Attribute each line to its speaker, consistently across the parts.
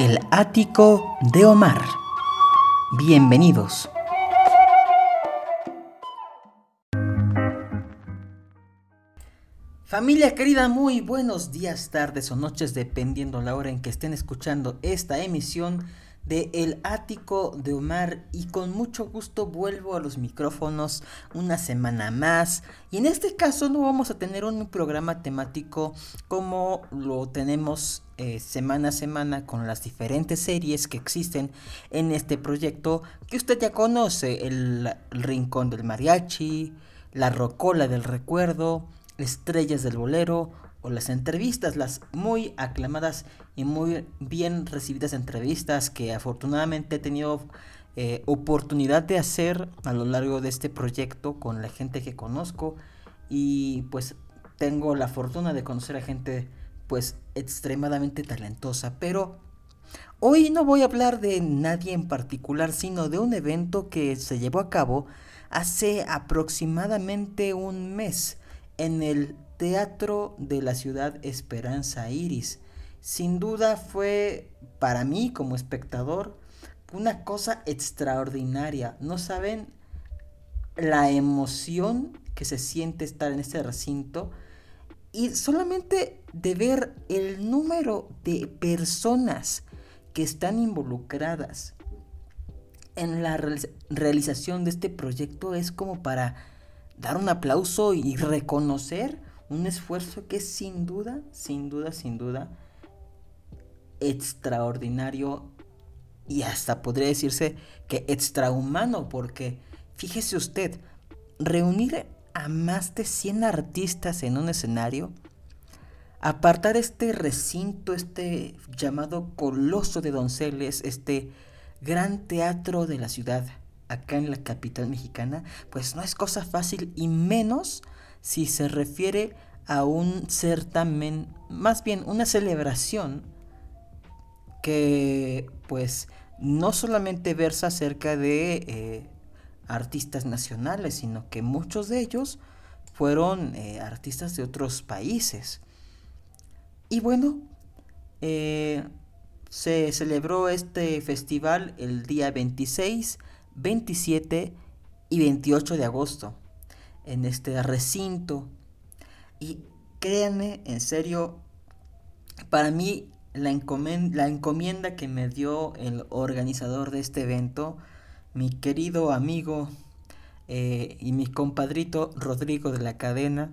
Speaker 1: El ático de Omar. Bienvenidos. Familia querida, muy buenos días, tardes o noches, dependiendo la hora en que estén escuchando esta emisión de El Ático de Omar y con mucho gusto vuelvo a los micrófonos una semana más. Y en este caso no vamos a tener un programa temático como lo tenemos eh, semana a semana con las diferentes series que existen en este proyecto que usted ya conoce, el, el Rincón del Mariachi, La Rocola del Recuerdo, Estrellas del Bolero, o las entrevistas, las muy aclamadas y muy bien recibidas entrevistas que afortunadamente he tenido eh, oportunidad de hacer a lo largo de este proyecto con la gente que conozco y pues tengo la fortuna de conocer a gente pues extremadamente talentosa, pero hoy no voy a hablar de nadie en particular, sino de un evento que se llevó a cabo hace aproximadamente un mes en el Teatro de la Ciudad Esperanza Iris. Sin duda fue para mí como espectador una cosa extraordinaria. No saben la emoción que se siente estar en este recinto y solamente de ver el número de personas que están involucradas en la realización de este proyecto es como para dar un aplauso y reconocer un esfuerzo que sin duda, sin duda, sin duda, extraordinario y hasta podría decirse que extrahumano, porque fíjese usted, reunir a más de 100 artistas en un escenario, apartar este recinto, este llamado Coloso de Donceles, este gran teatro de la ciudad, acá en la capital mexicana, pues no es cosa fácil y menos si se refiere a un certamen, más bien una celebración que pues no solamente versa acerca de eh, artistas nacionales, sino que muchos de ellos fueron eh, artistas de otros países. Y bueno, eh, se celebró este festival el día 26, 27 y 28 de agosto en este recinto. Y créanme, en serio, para mí la, la encomienda que me dio el organizador de este evento, mi querido amigo eh, y mi compadrito Rodrigo de la cadena,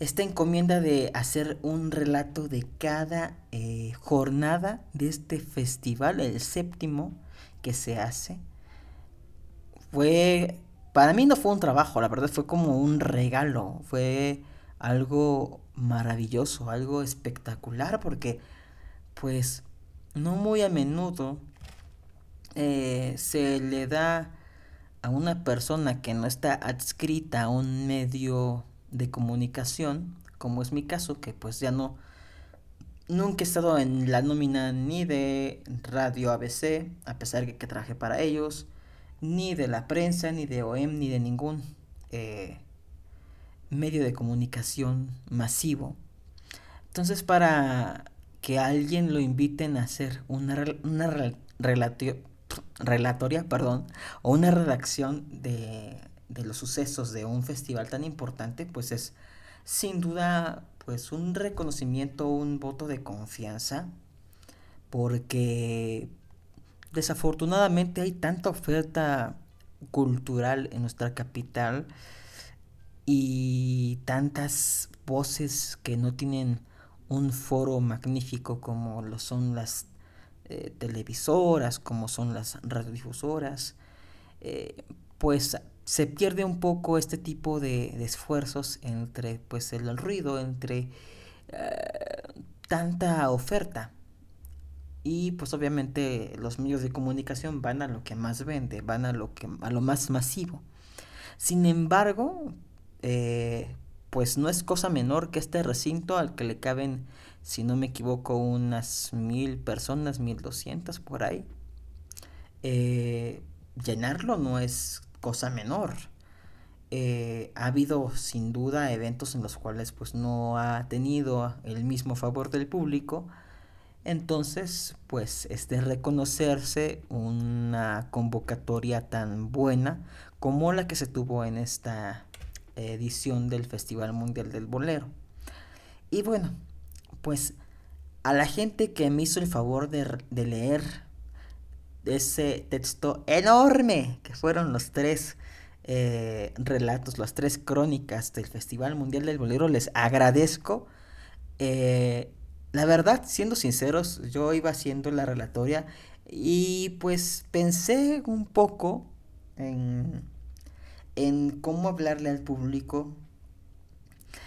Speaker 1: esta encomienda de hacer un relato de cada eh, jornada de este festival, el séptimo que se hace, fue para mí no fue un trabajo, la verdad fue como un regalo, fue algo maravilloso, algo espectacular, porque pues no muy a menudo eh, se le da a una persona que no está adscrita a un medio de comunicación, como es mi caso, que pues ya no, nunca he estado en la nómina ni de Radio ABC, a pesar de que trabajé para ellos, ni de la prensa, ni de OEM, ni de ningún eh, medio de comunicación masivo. Entonces, para que alguien lo inviten a hacer una, una relatoria perdón, o una redacción de, de los sucesos de un festival tan importante, pues es sin duda pues un reconocimiento, un voto de confianza, porque desafortunadamente hay tanta oferta cultural en nuestra capital y tantas voces que no tienen un foro magnífico como lo son las eh, televisoras, como son las radiodifusoras, eh, pues se pierde un poco este tipo de, esfuerzos entre pues el ruido, entre eh, tanta oferta. Y pues obviamente los medios de comunicación van a lo que más vende, van a lo que a lo más masivo. Sin embargo, eh, pues no es cosa menor que este recinto al que le caben, si no me equivoco, unas mil personas, mil doscientas por ahí. Eh, llenarlo no es cosa menor. Eh, ha habido sin duda eventos en los cuales pues no ha tenido el mismo favor del público Entonces, pues es de reconocerse una convocatoria tan buena como la que se tuvo en esta edición del Festival Mundial del Bolero. Y bueno, pues a la gente que me hizo el favor de, de leer ese texto enorme que fueron los tres eh, relatos, las tres crónicas del Festival Mundial del Bolero, les agradezco. Eh, la verdad, siendo sinceros, yo iba haciendo la relatoria y pues pensé un poco en, en cómo hablarle al público,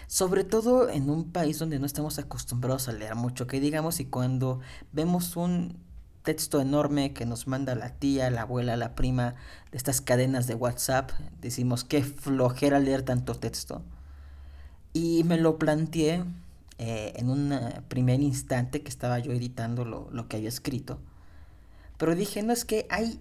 Speaker 1: sobre todo en un país donde no estamos acostumbrados a leer mucho, que digamos, y cuando vemos un texto enorme que nos manda la tía, la abuela, la prima de estas cadenas de WhatsApp. Decimos, qué flojera leer tanto texto. Y me lo planteé eh, en un primer instante que estaba yo editando lo, lo, que había escrito. Pero dije, no es que hay,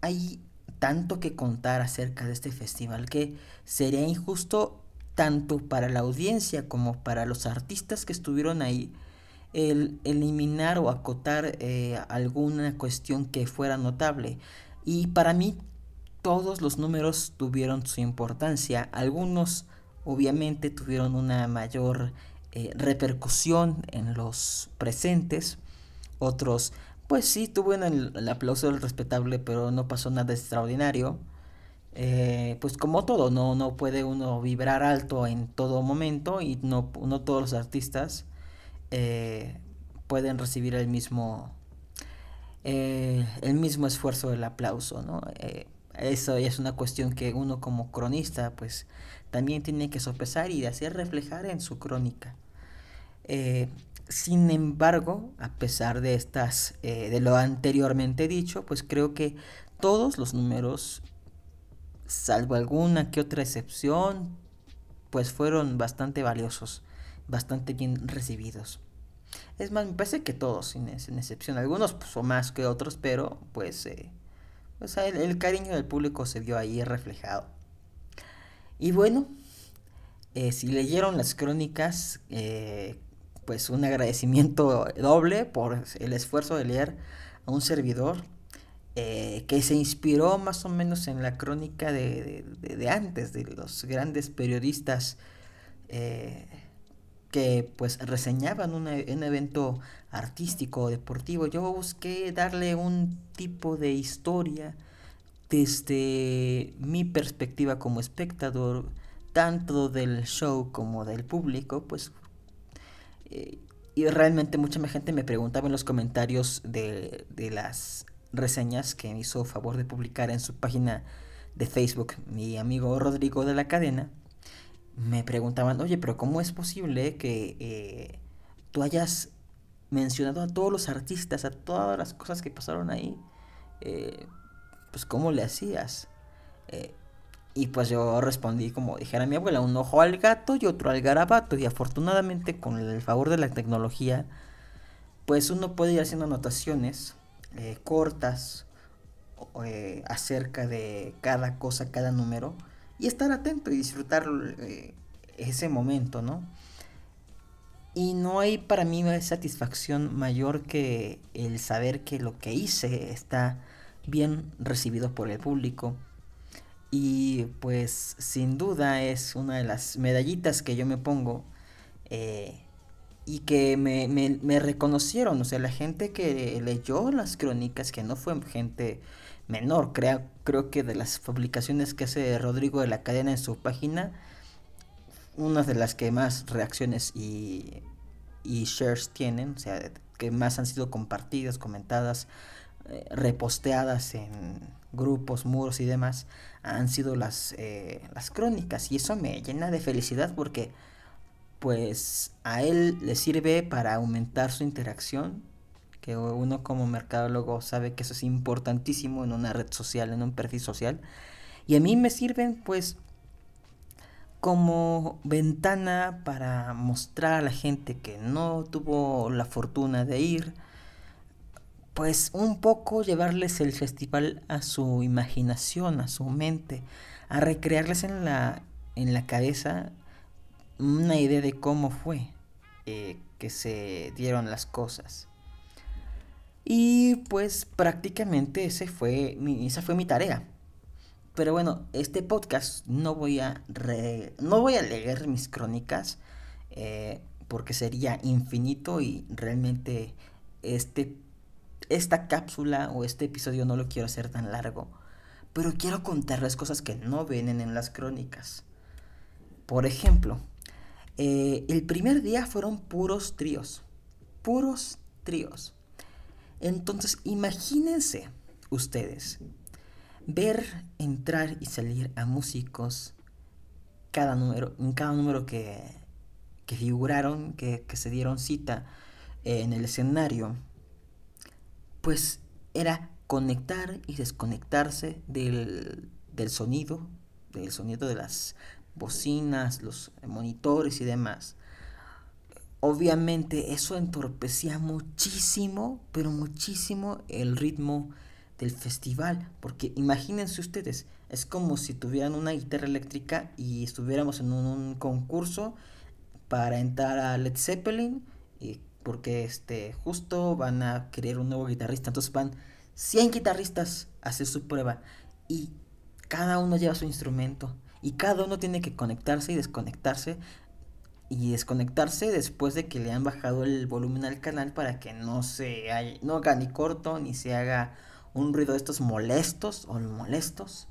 Speaker 1: hay tanto que contar acerca de este festival que sería injusto tanto para la audiencia como para los artistas que estuvieron ahí el eliminar o acotar eh, alguna cuestión que fuera notable. Y para mí todos los números tuvieron su importancia. Algunos obviamente tuvieron una mayor eh, repercusión en los presentes. Otros, pues sí, tuvieron el, aplauso del respetable, pero no pasó nada extraordinario. Eh, pues como todo, no, no puede uno vibrar alto en todo momento y no, no todos los artistas eh, pueden recibir el mismo, el mismo esfuerzo del aplauso, ¿no? Eso es una cuestión que uno como cronista pues también tiene que sopesar y hacer reflejar en su crónica. sin embargo, a pesar de estas, de lo anteriormente dicho, pues creo que todos los números, salvo alguna que otra excepción, pues fueron bastante valiosos bastante bien recibidos. Es más, me parece que todos, sin, excepción. Algunos pues, son más que otros, pero pues, eh, pues el, cariño del público se vio ahí reflejado. Y bueno, eh, si leyeron las crónicas, eh, pues un agradecimiento doble por el esfuerzo de leer a un servidor que se inspiró más o menos en la crónica de, de antes, de los grandes periodistas que pues reseñaban un evento artístico o deportivo. Yo busqué darle un tipo de historia desde mi perspectiva como espectador, tanto del show como del público, pues... Eh, y realmente mucha gente me preguntaba en los comentarios de, de las reseñas que me hizo favor de publicar en su página de Facebook mi amigo Rodrigo de la cadena me preguntaban, oye, pero ¿cómo es posible que eh, tú hayas mencionado a todos los artistas, a todas las cosas que pasaron ahí? Eh, pues ¿cómo le hacías? Eh, y pues yo respondí como dijera mi abuela, un ojo al gato y otro al garabato. Y afortunadamente con el favor de la tecnología, pues uno puede ir haciendo anotaciones cortas acerca de cada cosa, cada número y estar atento y disfrutar eh, ese momento, ¿no? Y no hay para mí una satisfacción mayor que el saber que lo que hice está bien recibido por el público. Y pues sin duda es una de las medallitas que yo me pongo eh, y que me, me, reconocieron. O sea, la gente que leyó las crónicas, que no fue gente menor. Creo, creo que de las publicaciones que hace Rodrigo de la cadena en su página, una de las que más reacciones y, y shares tienen, o sea, que más han sido compartidas, comentadas, eh, reposteadas en grupos, muros y demás, han sido las, eh, las crónicas. Y eso me llena de felicidad porque pues a él le sirve para aumentar su interacción que uno como mercadólogo sabe que eso es importantísimo en una red social, en un perfil social. Y a mí me sirven pues como ventana para mostrar a la gente que no tuvo la fortuna de ir, pues un poco llevarles el festival a su imaginación, a su mente, a recrearles en la, en la cabeza una idea de cómo fue eh, que se dieron las cosas. Y pues prácticamente ese fue esa fue mi tarea. Pero bueno, este podcast no voy a, no voy a leer mis crónicas eh, porque sería infinito y realmente este, esta cápsula o este episodio no lo quiero hacer tan largo. Pero quiero contarles cosas que no vienen en las crónicas. Por ejemplo, eh, el primer día fueron puros tríos. Puros tríos. Entonces, imagínense ustedes ver entrar y salir a músicos cada número, en cada número que, que figuraron, que, que, se dieron cita en el escenario, pues era conectar y desconectarse del, del sonido, del sonido de las bocinas, los monitores y demás. Obviamente eso entorpecía muchísimo, pero muchísimo el ritmo del festival, porque imagínense ustedes, es como si tuvieran una guitarra eléctrica y estuviéramos en un, concurso para entrar a Led Zeppelin, y porque este justo van a querer un nuevo guitarrista, entonces van 100 guitarristas a hacer su prueba y cada uno lleva su instrumento y cada uno tiene que conectarse y desconectarse y desconectarse después de que le han bajado el volumen al canal para que no se no haga ni corto ni se haga un ruido de estos molestos o molestos.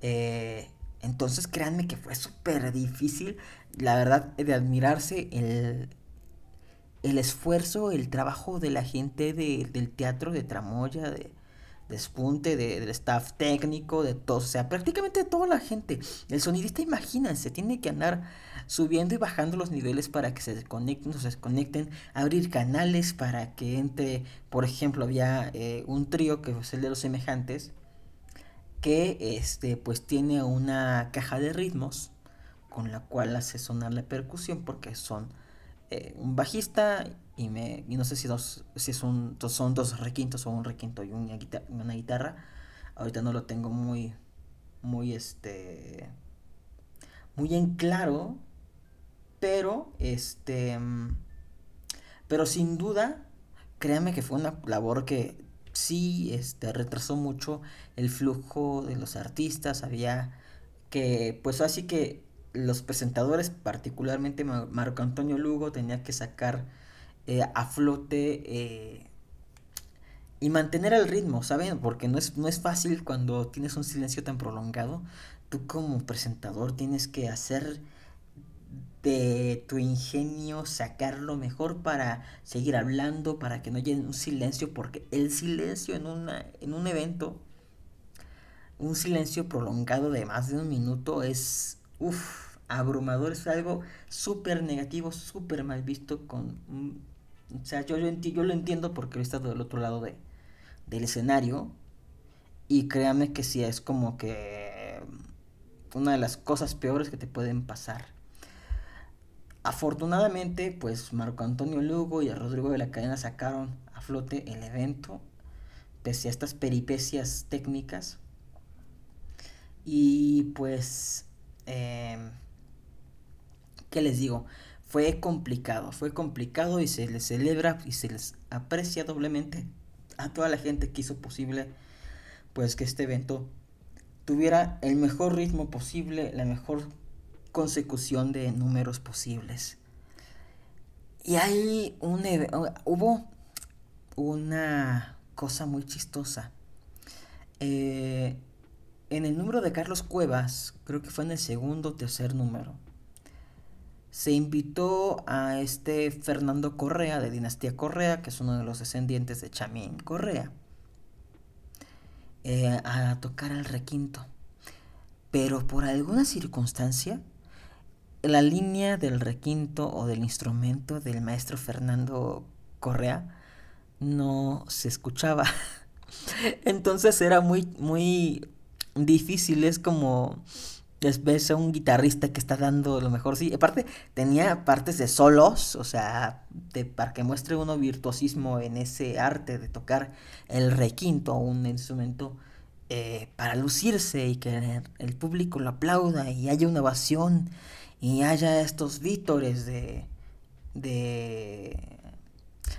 Speaker 1: Eh, entonces créanme que fue súper difícil, la verdad, de admirarse el, el esfuerzo, el trabajo de la gente del teatro de Tramoya, de, despunte de, del staff técnico, de todo, o sea, prácticamente toda la gente. El sonidista, imagínense, tiene que andar subiendo y bajando los niveles para que se desconecten, se desconecten, abrir canales para que entre, por ejemplo, había eh, un trío que es el de los semejantes, que este, pues tiene una caja de ritmos con la cual hace sonar la percusión porque son eh, un bajista y, me, y no sé si, dos, si es un, son dos requintos o un requinto y una guitarra, una guitarra. Ahorita no lo tengo muy, muy, este, muy en claro, pero, este, pero sin duda, créanme que fue una labor que sí, este, retrasó mucho el flujo de los artistas, había que, pues así que los presentadores, particularmente Marco Antonio Lugo, tenía que sacar eh, a flote eh, y mantener el ritmo, ¿saben? Porque no es, no es fácil cuando tienes un silencio tan prolongado. Tú como presentador tienes que hacer de tu ingenio sacar lo mejor para seguir hablando, para que no haya un silencio, porque el silencio en, una, en un evento, un silencio prolongado de más de un minuto es uff, abrumador, es algo súper negativo, súper mal visto con... O sea, yo, yo, yo, lo entiendo porque he estado del otro lado de, del escenario y créanme que sí, es como que una de las cosas peores que te pueden pasar. Afortunadamente, pues Marco Antonio Lugo y a Rodrigo de la Cadena sacaron a flote el evento, pese a estas peripecias técnicas. Y pues eh, ¿qué les digo? Fue complicado, fue complicado y se les celebra y se les aprecia doblemente a toda la gente que hizo posible pues que este evento tuviera el mejor ritmo posible, la mejor consecución de números posibles. Y ahí un, hubo una cosa muy chistosa. Eh, en el número de Carlos Cuevas, creo que fue en el segundo o tercer número, se invitó a este Fernando Correa de Dinastía Correa, que es uno de los descendientes de Chamín Correa, eh, a tocar el requinto. Pero por alguna circunstancia, la línea del requinto o del instrumento del maestro Fernando Correa no se escuchaba. Entonces era muy, muy difícil, es como ves a un guitarrista que está dando lo mejor, sí, aparte tenía partes de solos, o sea, de, para que muestre uno virtuosismo en ese arte de tocar el requinto, un instrumento eh, para lucirse y que el público lo aplauda y haya una ovación y haya estos vítores de, de,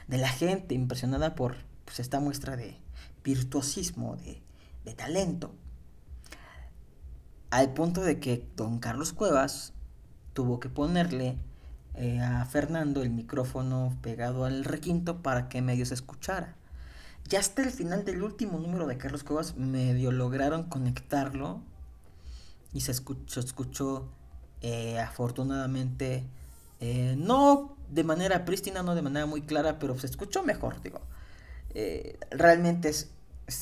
Speaker 1: de la gente impresionada por pues, esta muestra de virtuosismo, de, de talento. Al punto de que don Carlos Cuevas tuvo que ponerle eh, a Fernando el micrófono pegado al requinto para que medio se escuchara. Ya hasta el final del último número de Carlos Cuevas medio lograron conectarlo y se escuchó, escuchó eh, afortunadamente eh, no de manera prístina, no de manera muy clara, pero se escuchó mejor, digo. realmente es,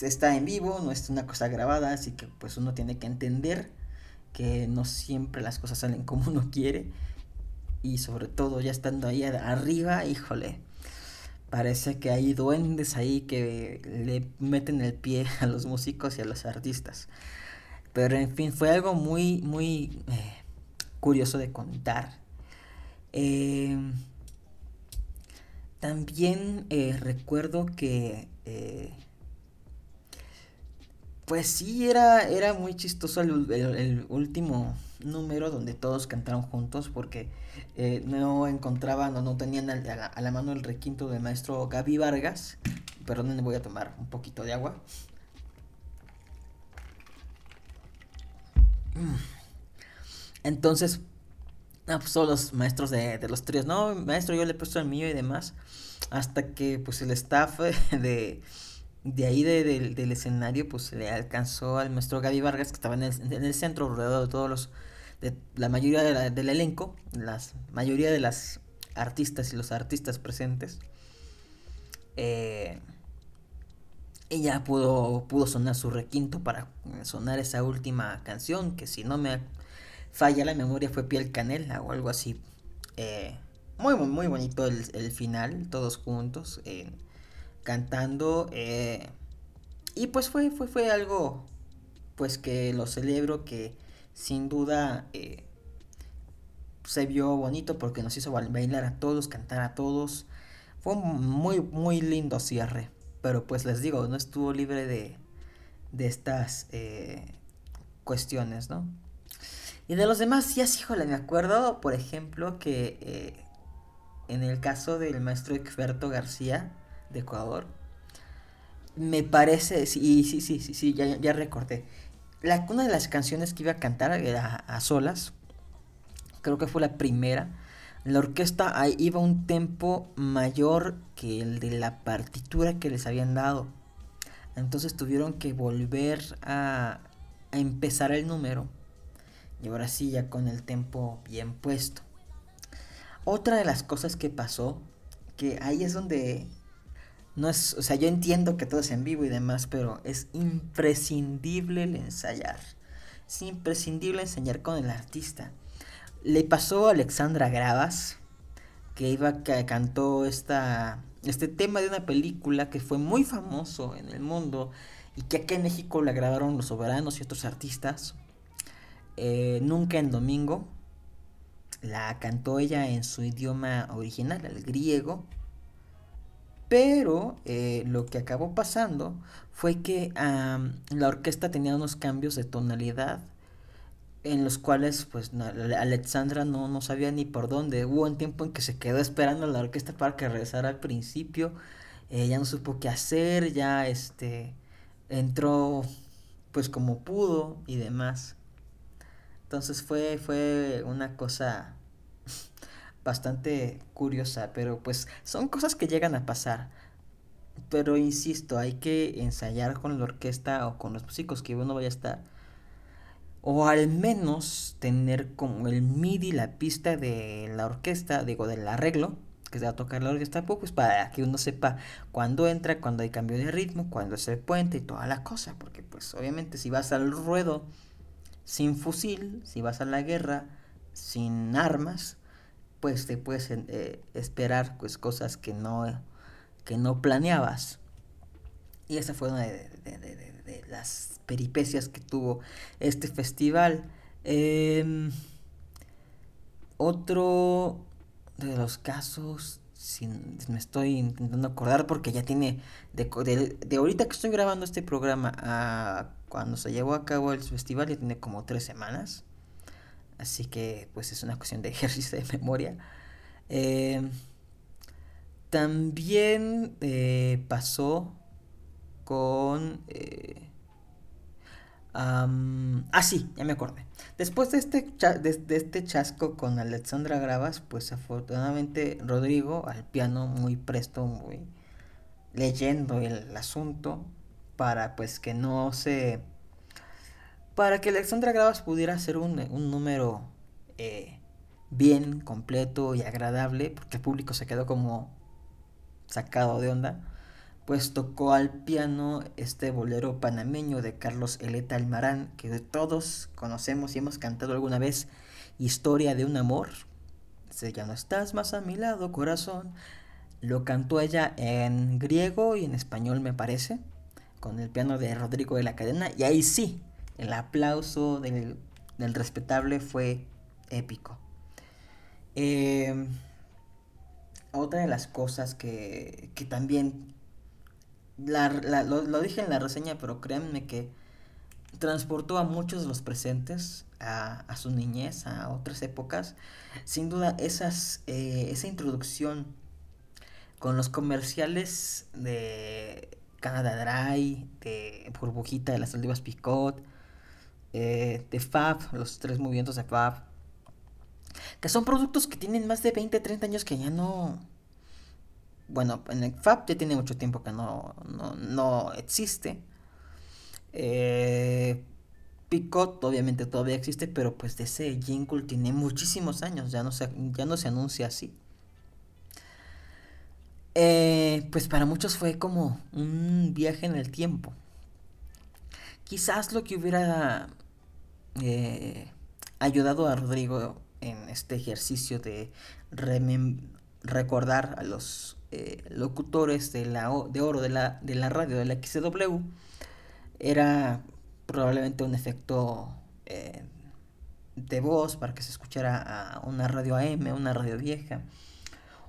Speaker 1: está en vivo, no es una cosa grabada, así que pues uno tiene que entender que no siempre las cosas salen como uno quiere y sobre todo ya estando ahí arriba, híjole, parece que hay duendes ahí que le meten el pie a los músicos y a los artistas. Pero en fin, fue algo muy, muy eh, curioso de contar. Eh, también eh, recuerdo que pues sí, era, era muy chistoso el, último número donde todos cantaron juntos porque eh, no encontraban o no tenían a, la, mano el requinto del maestro Gaby Vargas. Perdón, voy a tomar un poquito de agua. Mm. Entonces, ah, pues son los maestros de, de, los tríos. No, maestro, yo le he puesto el mío y demás. Hasta que pues el staff de de ahí del escenario, pues le alcanzó al maestro Gaby Vargas, que estaba en el, centro, rodeado de todos los, de la mayoría del elenco, la mayoría de las artistas y los artistas presentes. Eh, ya pudo, pudo sonar su requinto para sonar esa última canción, que si no me falla la memoria fue Piel Canela o algo así. Eh, muy, muy, bonito el, el final, todos juntos cantando. Eh, y pues fue, fue, fue algo pues que lo celebro, que sin duda eh, se vio bonito porque nos hizo bailar a todos, cantar a todos. Fue muy, muy lindo cierre. Pero pues les digo, no estuvo libre de, de estas eh, cuestiones, ¿no? Y de los demás, sí, así, híjole, me acuerdo, por ejemplo, que en el caso del maestro Experto García, de Ecuador. Me parece, sí, sí, sí, sí, sí, ya, ya recordé. La, una de las canciones que iba a cantar era a solas. Creo que fue la primera. La orquesta ahí iba un tempo mayor que el de la partitura que les habían dado. Entonces tuvieron que volver a, a empezar el número. Y ahora sí, ya con el tempo bien puesto. Otra de las cosas que pasó, que ahí es donde no es, o sea, yo entiendo que todo es en vivo y demás, pero es imprescindible el ensayar. Es imprescindible enseñar con el artista. Le pasó a Alexandra Gravas, que iba que cantó esta este tema de una película que fue muy famoso en el mundo y que aquí en México la grabaron los soberanos y otros artistas. Eh, nunca en domingo. La cantó ella en su idioma original, el griego pero eh, lo que acabó pasando fue que la orquesta tenía unos cambios de tonalidad en los cuales pues Alexandra no, no sabía ni por dónde. Hubo un tiempo en que se quedó esperando a la orquesta para que regresara al principio. Eh, ya no supo qué hacer, ya este entró pues como pudo y demás. Entonces fue, fue una cosa bastante curiosa, pero pues son cosas que llegan a pasar. Pero insisto, hay que ensayar con la orquesta o con los músicos que uno vaya a estar. O al menos tener como el MIDI, la pista de la orquesta, digo, del arreglo, que se va a tocar la orquesta, pues para que uno sepa cuándo entra, cuándo hay cambio de ritmo, cuándo es el puente y toda la cosa. Porque pues obviamente si vas al ruedo sin fusil, si vas a la guerra sin armas, pues te puedes eh, esperar pues cosas que no, que no planeabas. Y esa fue una de, las peripecias que tuvo este festival. Em, otro de los casos, sin, me estoy intentando acordar porque ya tiene, de, de, ahorita que estoy grabando este programa a cuando se llevó a cabo el festival, ya tiene como tres semanas. Así que pues es una cuestión de ejercicio de memoria. Eh, también eh, pasó con... Eh, ah, sí, ya me acordé. Después de este, de, este chasco con Alexandra Gravas, pues afortunadamente Rodrigo al piano muy presto, muy leyendo el asunto para pues que no se... Para que Alexandra Gravas pudiera hacer un, un número eh, bien, completo y agradable, porque el público se quedó como sacado de onda, pues tocó al piano este bolero panameño de Carlos Eleta Almarán, que todos conocemos y hemos cantado alguna vez, Historia de un amor. Dice, ya no estás más a mi lado, corazón. Lo cantó ella en griego y en español, me parece, con el piano de Rodrigo de la Cadena, y ahí sí, el aplauso del, del respetable fue épico. Eh, otra de las cosas que, que también lo, dije en la reseña, pero créanme que transportó a muchos de los presentes a, a su niñez, a otras épocas. Sin duda, esas, eh, esa introducción con los comerciales de Canada Dry, de Burbujita de las Olivas Picot, eh, de Fab, los tres movimientos de Fab, que son productos que tienen más de 20, 30 años que ya no... Bueno, en el FAB ya tiene mucho tiempo que no, no, existe. Eh, Picot obviamente todavía existe, pero pues de ese jingle tiene muchísimos años, ya no se, ya no se anuncia así. Eh, pues para muchos fue como un viaje en el tiempo. Quizás lo que hubiera eh, ayudado a Rodrigo en este ejercicio de recordar a los eh, locutores de, la, de oro de la, de la radio de la XW era probablemente un efecto eh, de voz para que se escuchara a una radio AM, una radio vieja.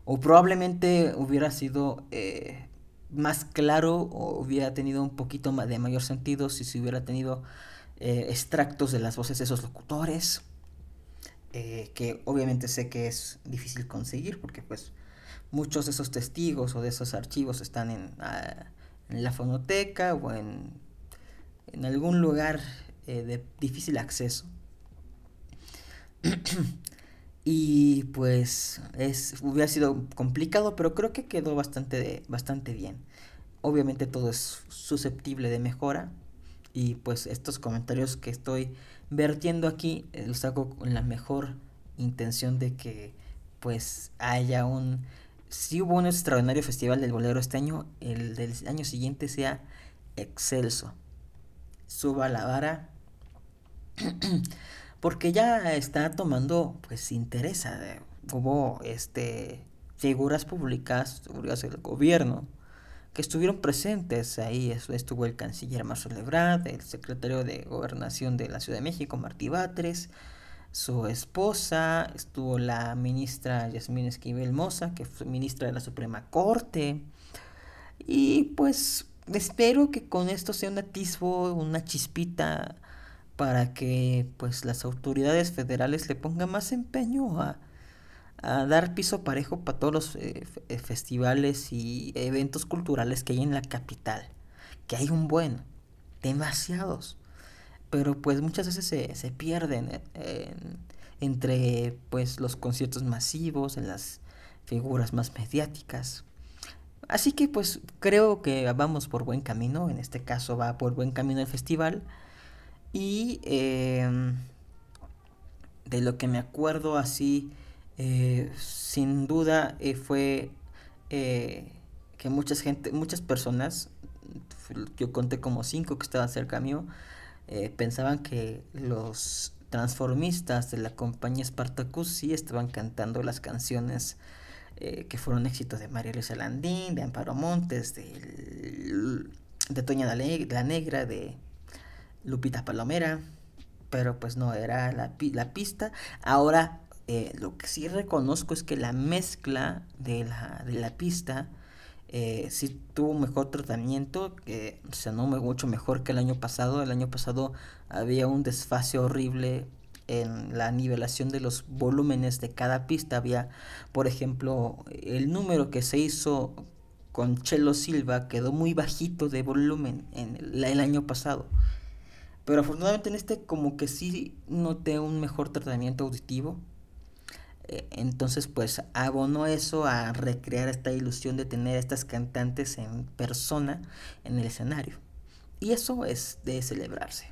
Speaker 1: O probablemente hubiera sido más claro hubiera tenido un poquito de mayor sentido si se hubiera tenido extractos de las voces de esos locutores. Eh, que obviamente sé que es difícil conseguir porque pues muchos de esos testigos o de esos archivos están en, ah, la fonoteca o en, en algún lugar eh, de difícil acceso. y pues es, hubiera sido complicado, pero creo que quedó bastante, bastante bien. Obviamente todo es susceptible de mejora y pues estos comentarios que estoy vertiendo aquí eh, los hago con la mejor intención de que pues haya un si hubo un extraordinario festival del bolero este año el del año siguiente sea excelso suba la vara porque ya está tomando pues interés hubo este figuras públicas figuras del gobierno que estuvieron presentes ahí. Estuvo el canciller Marcelo Ebrard, el secretario de Gobernación de la Ciudad de México, Martí Batres, su esposa, estuvo la ministra Yasmín Esquivel Moza, que fue ministra de la Suprema Corte. Y pues espero que con esto sea un atisbo, una chispita para que pues las autoridades federales le pongan más empeño a a dar piso parejo para todos los eh, eh, festivales y eventos culturales que hay en la capital. Que hay un buen, demasiados. Pero pues muchas veces se, se pierden eh, entre pues los conciertos masivos, en las figuras más mediáticas. Así que pues creo que vamos por buen camino, en este caso va por buen camino el festival. Y em, de lo que me acuerdo así eh, sin duda eh, fue eh, que muchas gente, muchas personas, yo conté como cinco que estaban cerca mío, pensaban que los transformistas de la compañía Spartacus sí estaban cantando las canciones que fueron éxitos de María Luisa Landín, de Amparo Montes, de, de Toña la, Negra, de Lupita Palomera, pero pues no, era la, la pista. Ahora eh, lo que sí reconozco es que la mezcla de la, de la pista eh, sí tuvo mejor tratamiento, que sonó mucho mejor que el año pasado. El año pasado había un desfase horrible en la nivelación de los volúmenes de cada pista. Había, por ejemplo, el número que se hizo con Chelo Silva quedó muy bajito de volumen en el, año pasado. Pero afortunadamente en este como que sí noté un mejor tratamiento auditivo. Eh, entonces pues abonó eso a recrear esta ilusión de tener a estas cantantes en persona en el escenario. Y eso es de celebrarse.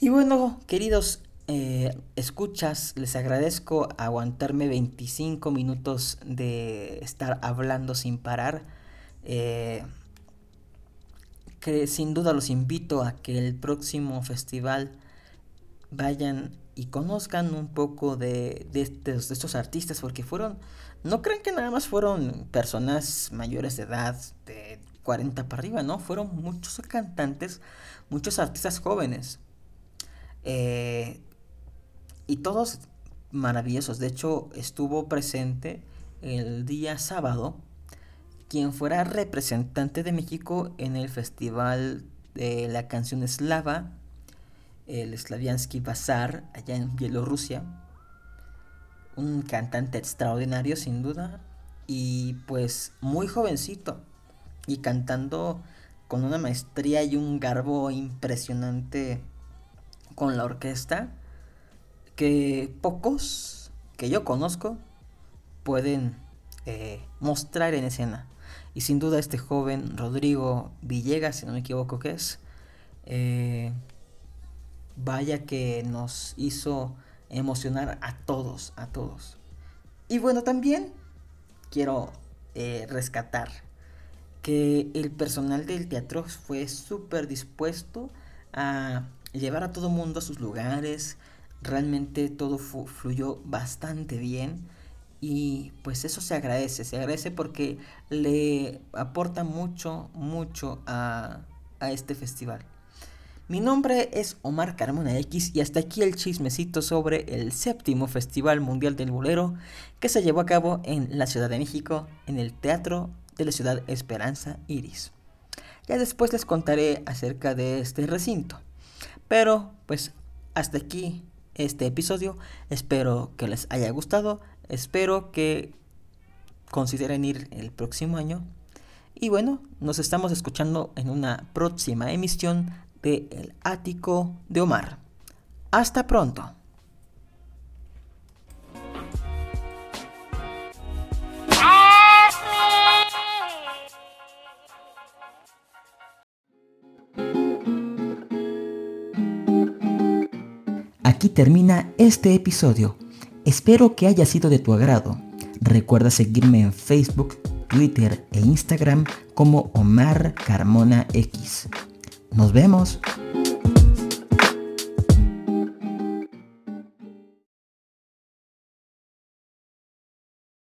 Speaker 1: Y bueno, queridos eh, escuchas, les agradezco aguantarme 25 minutos de estar hablando sin parar. Eh, que sin duda los invito a que el próximo festival vayan y conozcan un poco de, de, estos, de, estos, artistas, porque fueron, no creen que nada más fueron personas mayores de edad, de 40 para arriba, no, fueron muchos cantantes, muchos artistas jóvenes. Eh, y todos maravillosos. De hecho, estuvo presente el día sábado quien fuera representante de México en el festival de la canción eslava, el Slaviansky Bazar, allá en Bielorrusia. Un cantante extraordinario, sin duda, y pues muy jovencito, y cantando con una maestría y un garbo impresionante con la orquesta que pocos que yo conozco pueden eh, mostrar en escena. Y sin duda este joven Rodrigo Villegas, si no me equivoco que es, eh, vaya que nos hizo emocionar a todos, a todos. Y bueno, también quiero eh, rescatar que el personal del teatro fue súper dispuesto a llevar a todo mundo a sus lugares, realmente todo fluyó bastante bien y pues eso se agradece, se agradece porque le aporta mucho, mucho a, a este festival. Mi nombre es Omar Carmona X y hasta aquí el chismecito sobre el séptimo Festival Mundial del Bolero que se llevó a cabo en la Ciudad de México en el Teatro de la Ciudad Esperanza Iris. Ya después les contaré acerca de este recinto. Pero pues hasta aquí este episodio. Espero que les haya gustado. Espero que consideren ir el próximo año. Y bueno, nos estamos escuchando en una próxima emisión de El Ático de Omar. Hasta pronto. Aquí termina este episodio. Espero que haya sido de tu agrado. Recuerda seguirme en Facebook, Twitter e Instagram como Omar Carmona X. Nos vemos.